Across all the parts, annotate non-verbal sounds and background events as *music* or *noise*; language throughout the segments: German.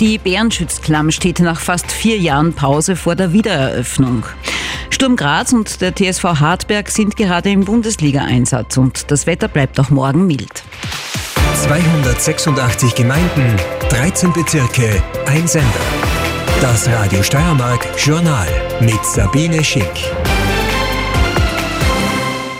Die Bärenschützklamm steht nach fast vier Jahren Pause vor der Wiedereröffnung. Sturm Graz und der TSV Hartberg sind gerade im Bundesliga-Einsatz und das Wetter bleibt auch morgen mild. 286 Gemeinden, 13 Bezirke, ein Sender. Das Radio Steiermark Journal mit Sabine Schick.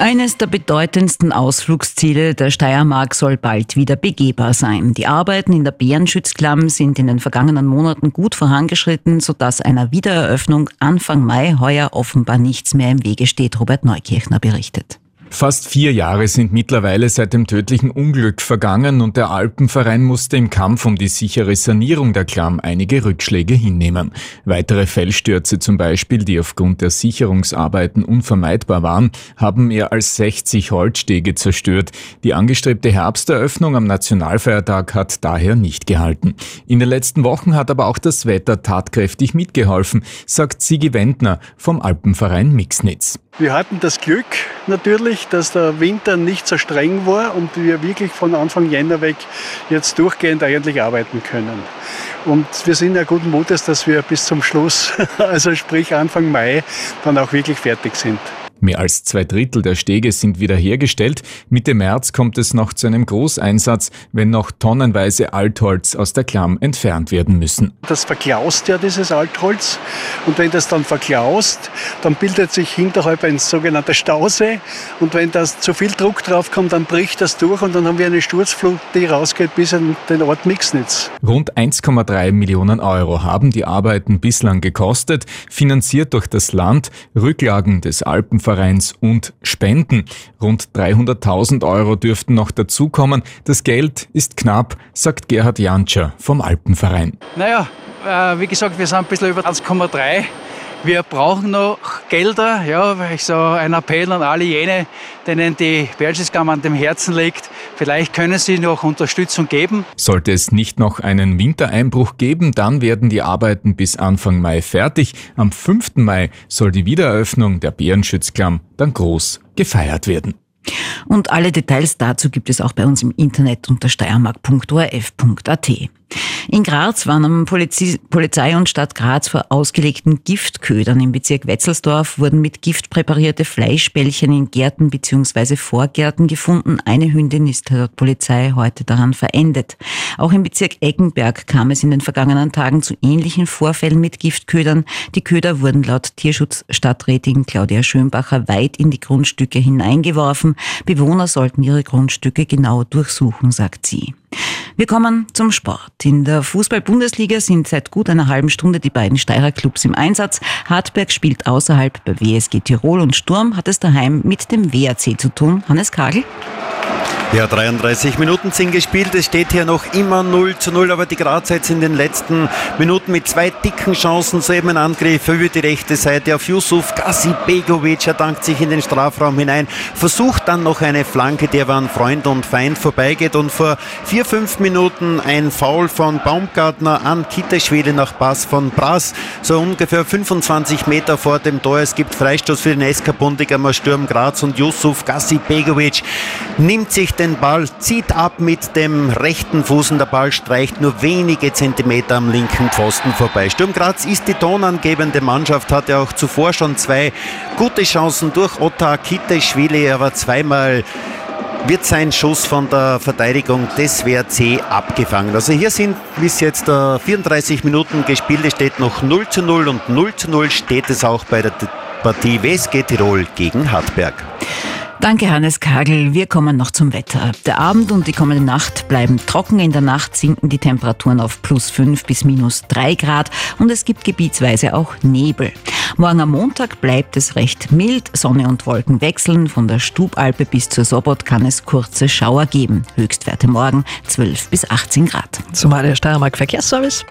Eines der bedeutendsten Ausflugsziele der Steiermark soll bald wieder begehbar sein. Die Arbeiten in der Bärenschutzklamm sind in den vergangenen Monaten gut vorangeschritten, sodass einer Wiedereröffnung Anfang Mai heuer offenbar nichts mehr im Wege steht, Robert Neukirchner berichtet. Fast vier Jahre sind mittlerweile seit dem tödlichen Unglück vergangen und der Alpenverein musste im Kampf um die sichere Sanierung der Klamm einige Rückschläge hinnehmen. Weitere Fellstürze zum Beispiel, die aufgrund der Sicherungsarbeiten unvermeidbar waren, haben mehr als 60 Holzstege zerstört. Die angestrebte Herbsteröffnung am Nationalfeiertag hat daher nicht gehalten. In den letzten Wochen hat aber auch das Wetter tatkräftig mitgeholfen, sagt Sigi Wendner vom Alpenverein Mixnitz. Wir hatten das Glück natürlich, dass der Winter nicht so streng war und wir wirklich von Anfang Jänner weg jetzt durchgehend eigentlich arbeiten können. Und wir sind ja guten Mutes, dass wir bis zum Schluss, *laughs* also sprich Anfang Mai, dann auch wirklich fertig sind. Mehr als zwei Drittel der Stege sind wiederhergestellt. Mitte März kommt es noch zu einem Großeinsatz, wenn noch tonnenweise Altholz aus der Klamm entfernt werden müssen. Das verklaust ja dieses Altholz und wenn das dann verklaust, dann bildet sich hinterhalb ein sogenannter Stausee und wenn das zu viel Druck drauf kommt, dann bricht das durch und dann haben wir eine Sturzflut, die rausgeht bis in den Ort Mixnitz. Rund 1,3 Millionen Euro haben die Arbeiten bislang gekostet, finanziert durch das Land, Rücklagen des Alpenvereins Vereins und Spenden. Rund 300.000 Euro dürften noch dazukommen. Das Geld ist knapp, sagt Gerhard Janscher vom Alpenverein. Naja, äh, wie gesagt, wir sind ein bisschen über 1,3 wir brauchen noch Gelder. Ja, ich so ein Appell an alle jene, denen die Berchtesgaden an dem Herzen liegt. Vielleicht können Sie noch Unterstützung geben. Sollte es nicht noch einen Wintereinbruch geben, dann werden die Arbeiten bis Anfang Mai fertig. Am 5. Mai soll die Wiedereröffnung der Bärenschutzklamm dann groß gefeiert werden. Und alle Details dazu gibt es auch bei uns im Internet unter steiermark.orf.at. In Graz waren am Polizei und Stadt Graz vor ausgelegten Giftködern im Bezirk Wetzelsdorf wurden mit Gift präparierte Fleischbällchen in Gärten bzw. Vorgärten gefunden. Eine Hündin ist laut Polizei heute daran verendet. Auch im Bezirk Eggenberg kam es in den vergangenen Tagen zu ähnlichen Vorfällen mit Giftködern. Die Köder wurden laut Tierschutzstadträtin Claudia Schönbacher weit in die Grundstücke hineingeworfen. Bewohner sollten ihre Grundstücke genau durchsuchen, sagt sie. Wir kommen zum Sport. In der Fußball-Bundesliga sind seit gut einer halben Stunde die beiden Steirer Clubs im Einsatz. Hartberg spielt außerhalb bei WSG Tirol und Sturm hat es daheim mit dem WAC zu tun. Hannes Kagel? Ja, 33 Minuten sind gespielt. Es steht hier noch immer 0 zu 0, aber die Grazer jetzt in den letzten Minuten mit zwei dicken Chancen soeben ein Angriff über die rechte Seite auf Yusuf Begovic. Er dankt sich in den Strafraum hinein, versucht dann noch eine Flanke, der an Freund und Feind vorbeigeht und vor vier, fünf Minuten ein Foul von Baumgartner an Kitteschwede nach Pass von Brass, so ungefähr 25 Meter vor dem Tor. Es gibt Freistoß für den SK Bundigamer Sturm Graz und Yusuf Begovic nimmt sich den Ball, zieht ab mit dem rechten Fuß und der Ball streicht nur wenige Zentimeter am linken Pfosten vorbei. Sturm Graz ist die tonangebende Mannschaft, hatte auch zuvor schon zwei gute Chancen durch Otta Kiteschwili, aber zweimal wird sein Schuss von der Verteidigung des WRC abgefangen. Also hier sind bis jetzt 34 Minuten gespielt. Es steht noch 0 zu 0 und 0 zu 0 steht es auch bei der Partie WSG Tirol gegen Hartberg. Danke, Hannes Kagel. Wir kommen noch zum Wetter. Der Abend und die kommende Nacht bleiben trocken. In der Nacht sinken die Temperaturen auf plus 5 bis minus 3 Grad und es gibt gebietsweise auch Nebel. Morgen am Montag bleibt es recht mild. Sonne und Wolken wechseln. Von der Stubalpe bis zur Sobot kann es kurze Schauer geben. Höchstwerte morgen 12 bis 18 Grad. Zumal der Steiermark Verkehrsservice.